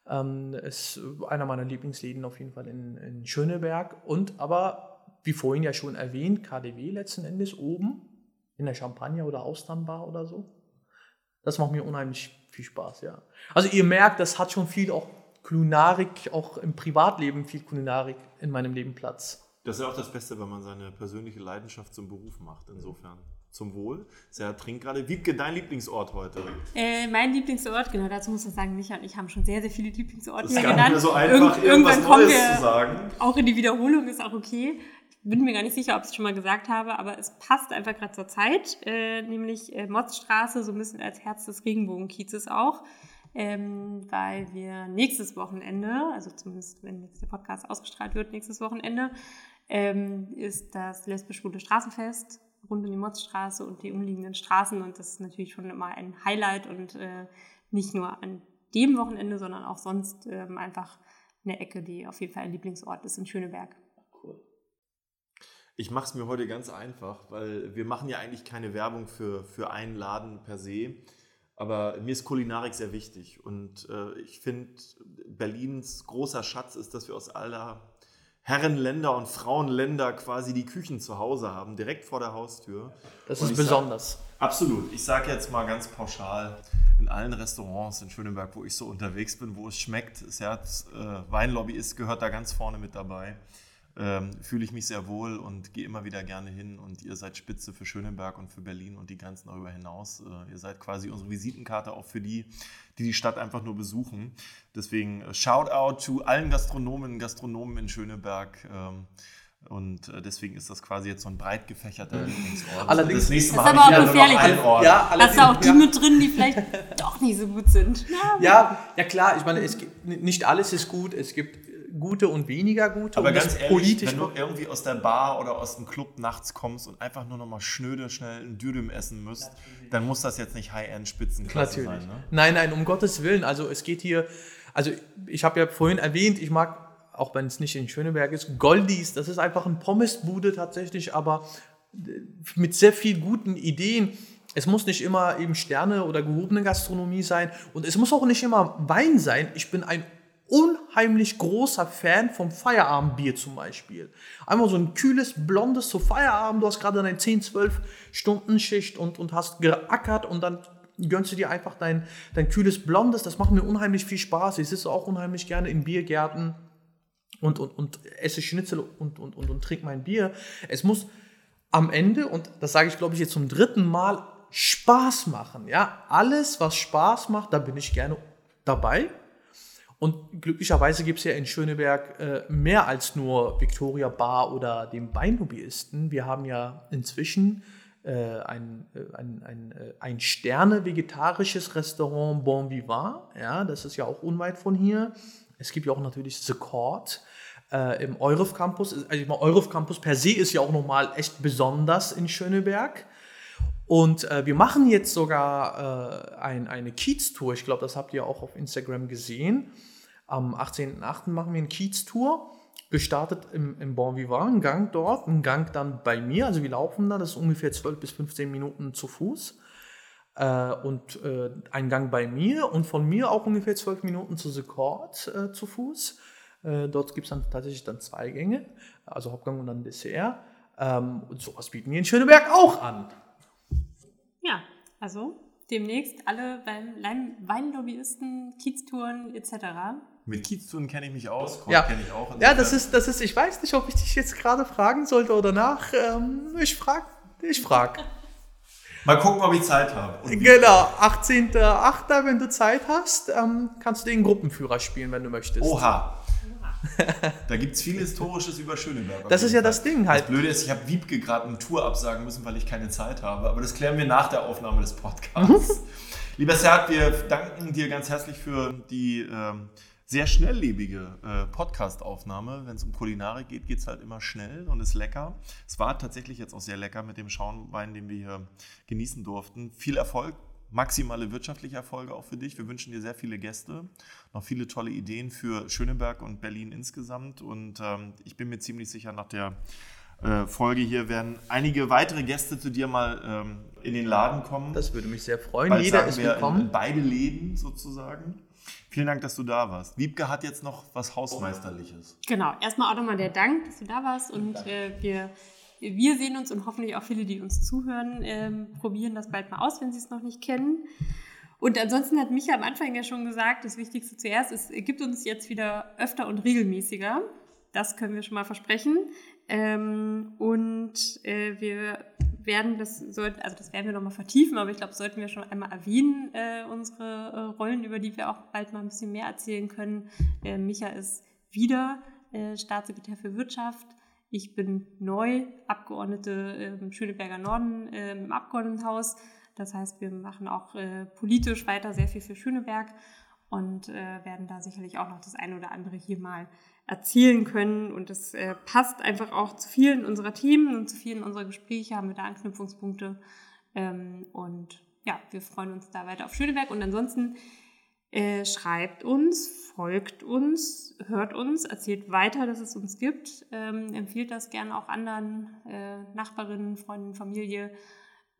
Ähm, ist einer meiner Lieblingsläden auf jeden Fall in, in Schöneberg. Und aber, wie vorhin ja schon erwähnt, KDW letzten Endes oben in der Champagner- oder Austernbar oder so. Das macht mir unheimlich viel Spaß, ja. Also ihr merkt, das hat schon viel auch Kulinarik, auch im Privatleben viel Kulinarik in meinem Leben Platz. Das ist ja auch das Beste, wenn man seine persönliche Leidenschaft zum Beruf macht, insofern. Zum Wohl. Sehr trinkt gerade. Wiebke, dein Lieblingsort heute? Äh, mein Lieblingsort, genau, dazu muss ich sagen, Micha und ich haben schon sehr, sehr viele Lieblingsorte Das ist gar nicht genannt. mehr so einfach, Irgend- irgendwas irgendwann kommen wir zu sagen. auch in die Wiederholung, ist auch okay. Ich bin mir gar nicht sicher, ob ich es schon mal gesagt habe, aber es passt einfach gerade zur Zeit, äh, nämlich äh, Motzstraße, so ein bisschen als Herz des Regenbogenkiezes auch. Ähm, weil wir nächstes Wochenende, also zumindest wenn jetzt der Podcast ausgestrahlt wird, nächstes Wochenende, ähm, ist das lesbisch-schwule Straßenfest rund um die Motzstraße und die umliegenden Straßen. Und das ist natürlich schon immer ein Highlight und äh, nicht nur an dem Wochenende, sondern auch sonst ähm, einfach eine Ecke, die auf jeden Fall ein Lieblingsort ist in Schöneberg. Ich mache es mir heute ganz einfach, weil wir machen ja eigentlich keine Werbung für, für einen Laden per se. Aber mir ist Kulinarik sehr wichtig. Und äh, ich finde, Berlins großer Schatz ist, dass wir aus aller Herrenländer und Frauenländer quasi die Küchen zu Hause haben, direkt vor der Haustür. Das Und ist ich sag- besonders. Absolut. Ich sage jetzt mal ganz pauschal, in allen Restaurants in Schöneberg, wo ich so unterwegs bin, wo es schmeckt, das Herz äh, Weinlobby ist, gehört da ganz vorne mit dabei. Ähm, Fühle ich mich sehr wohl und gehe immer wieder gerne hin. Und ihr seid Spitze für Schöneberg und für Berlin und die Grenzen darüber hinaus. Äh, ihr seid quasi unsere Visitenkarte auch für die, die die Stadt einfach nur besuchen. Deswegen äh, Shoutout zu allen Gastronomen und Gastronomen in Schöneberg. Ähm, und äh, deswegen ist das quasi jetzt so ein breit gefächerter Lieblingsort. Allerdings- das nächste Das Mal ist habe ich aber ja auch nur noch gefährlich. einen Ort. Ja, Hast du auch die ja. mit drin, die vielleicht doch nicht so gut sind? Na, Ja, ja klar, ich meine, es gibt, nicht alles ist gut, es gibt gute und weniger gute. Aber ganz ehrlich, politisch wenn du irgendwie aus der Bar oder aus dem Club nachts kommst und einfach nur noch mal schnöde schnell ein Dürüm essen müsst, dann muss das jetzt nicht High-End-Spitzenklasse Natürlich. sein. Ne? Nein, nein, um Gottes Willen. Also es geht hier, also ich habe ja vorhin erwähnt, ich mag, auch wenn es nicht in Schöneberg ist, Goldies, das ist einfach ein Pommesbude tatsächlich, aber äh, mit sehr viel guten Ideen. Es muss nicht immer eben Sterne oder gehobene Gastronomie sein und es muss auch nicht immer Wein sein. Ich bin ein unheimlich großer Fan vom Feierabendbier zum Beispiel. Einmal so ein kühles, blondes zu Feierabend, du hast gerade deine 10, 12 Stunden Schicht und, und hast geackert und dann gönnst du dir einfach dein, dein kühles Blondes. Das macht mir unheimlich viel Spaß. Ich sitze auch unheimlich gerne in Biergärten und, und, und esse Schnitzel und, und, und, und trinke mein Bier. Es muss am Ende, und das sage ich glaube ich jetzt zum dritten Mal, Spaß machen. Ja, alles, was Spaß macht, da bin ich gerne dabei. Und glücklicherweise gibt es ja in Schöneberg äh, mehr als nur Victoria Bar oder den Weinlobbyisten. Wir haben ja inzwischen äh, ein, äh, ein, ein, äh, ein Sterne-vegetarisches Restaurant Bon Vivant. Ja, das ist ja auch unweit von hier. Es gibt ja auch natürlich The Court äh, im Euref Campus. Also ich meine, Euref Campus per se ist ja auch nochmal echt besonders in Schöneberg. Und äh, wir machen jetzt sogar äh, ein, eine Kiez-Tour. Ich glaube, das habt ihr auch auf Instagram gesehen. Am 18.08. machen wir eine Kiez-Tour. Gestartet im, im Bon Vivant, ein Gang dort, ein Gang dann bei mir. Also wir laufen da, das ist ungefähr 12 bis 15 Minuten zu Fuß. Äh, und äh, ein Gang bei mir und von mir auch ungefähr 12 Minuten zu The Court äh, zu Fuß. Äh, dort gibt es dann tatsächlich dann zwei Gänge, also Hauptgang und dann Dessert. Ähm, und sowas bieten wir in Schöneberg auch an. Ja, also demnächst alle beim Weinlobbyisten, Kieztouren etc. Mit Kieztouren kenne ich mich aus, Kort Ja, kenne ich auch. ja das, ist, das ist, ich weiß nicht, ob ich dich jetzt gerade fragen sollte oder nach. Ähm, ich frag, ich frag. Mal gucken, ob ich Zeit habe. Genau, 18.08., wenn du Zeit hast, ähm, kannst du den Gruppenführer spielen, wenn du möchtest. Oha. da gibt es viel Historisches über Schöneberg. Das ist ja das. Ding halt. Das Blöde ist, ich habe Wiebke gerade eine Tour absagen müssen, weil ich keine Zeit habe. Aber das klären wir nach der Aufnahme des Podcasts. Lieber Serhat, wir danken dir ganz herzlich für die ähm, sehr schnelllebige äh, Podcast-Aufnahme. Wenn es um Kulinarik geht, geht es halt immer schnell und ist lecker. Es war tatsächlich jetzt auch sehr lecker mit dem Schaumwein, den wir hier genießen durften. Viel Erfolg, maximale wirtschaftliche Erfolge auch für dich. Wir wünschen dir sehr viele Gäste, noch viele tolle Ideen für Schöneberg und Berlin insgesamt. Und ähm, ich bin mir ziemlich sicher, nach der äh, Folge hier werden einige weitere Gäste zu dir mal ähm, in den Laden kommen. Das würde mich sehr freuen. Jeder ist willkommen. beide Läden sozusagen. Vielen Dank, dass du da warst. Wiebke hat jetzt noch was Hausmeisterliches. Genau, erstmal auch nochmal der Dank, dass du da warst und äh, wir, wir sehen uns und hoffentlich auch viele, die uns zuhören, ähm, probieren das bald mal aus, wenn sie es noch nicht kennen. Und ansonsten hat Micha am Anfang ja schon gesagt, das Wichtigste zuerst ist, gibt uns jetzt wieder öfter und regelmäßiger. Das können wir schon mal versprechen. Ähm, und äh, wir werden das sollten, also das werden wir nochmal vertiefen, aber ich glaube, sollten wir schon einmal erwähnen, äh, unsere äh, Rollen, über die wir auch bald mal ein bisschen mehr erzählen können. Äh, Micha ist wieder äh, Staatssekretär für Wirtschaft. Ich bin neu Abgeordnete im Schöneberger Norden äh, im Abgeordnetenhaus. Das heißt, wir machen auch äh, politisch weiter sehr viel für Schöneberg und werden da sicherlich auch noch das eine oder andere hier mal erzielen können. Und das äh, passt einfach auch zu vielen unserer Themen und zu vielen unserer Gespräche, haben wir da Anknüpfungspunkte. Ähm, und ja, wir freuen uns da weiter auf Schöneberg. Und ansonsten äh, schreibt uns, folgt uns, hört uns, erzählt weiter, dass es uns gibt, ähm, empfiehlt das gerne auch anderen äh, Nachbarinnen, Freunden, Familie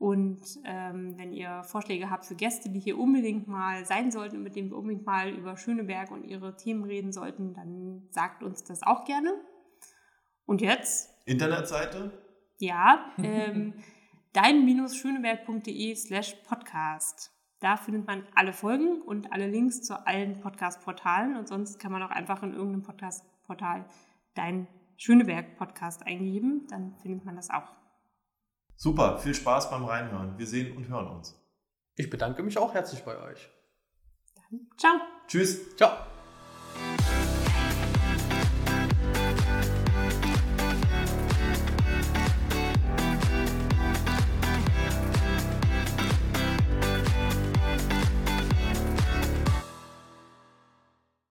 und ähm, wenn ihr Vorschläge habt für Gäste, die hier unbedingt mal sein sollten und mit denen wir unbedingt mal über Schöneberg und ihre Themen reden sollten, dann sagt uns das auch gerne. Und jetzt? Internetseite? Ja, ähm, dein-schöneberg.de slash podcast. Da findet man alle Folgen und alle Links zu allen Podcast-Portalen. Und sonst kann man auch einfach in irgendeinem Podcast-Portal dein Schöneberg-Podcast eingeben. Dann findet man das auch. Super, viel Spaß beim Reinhören. Wir sehen und hören uns. Ich bedanke mich auch herzlich bei euch. Dann, ciao. Tschüss. Ciao.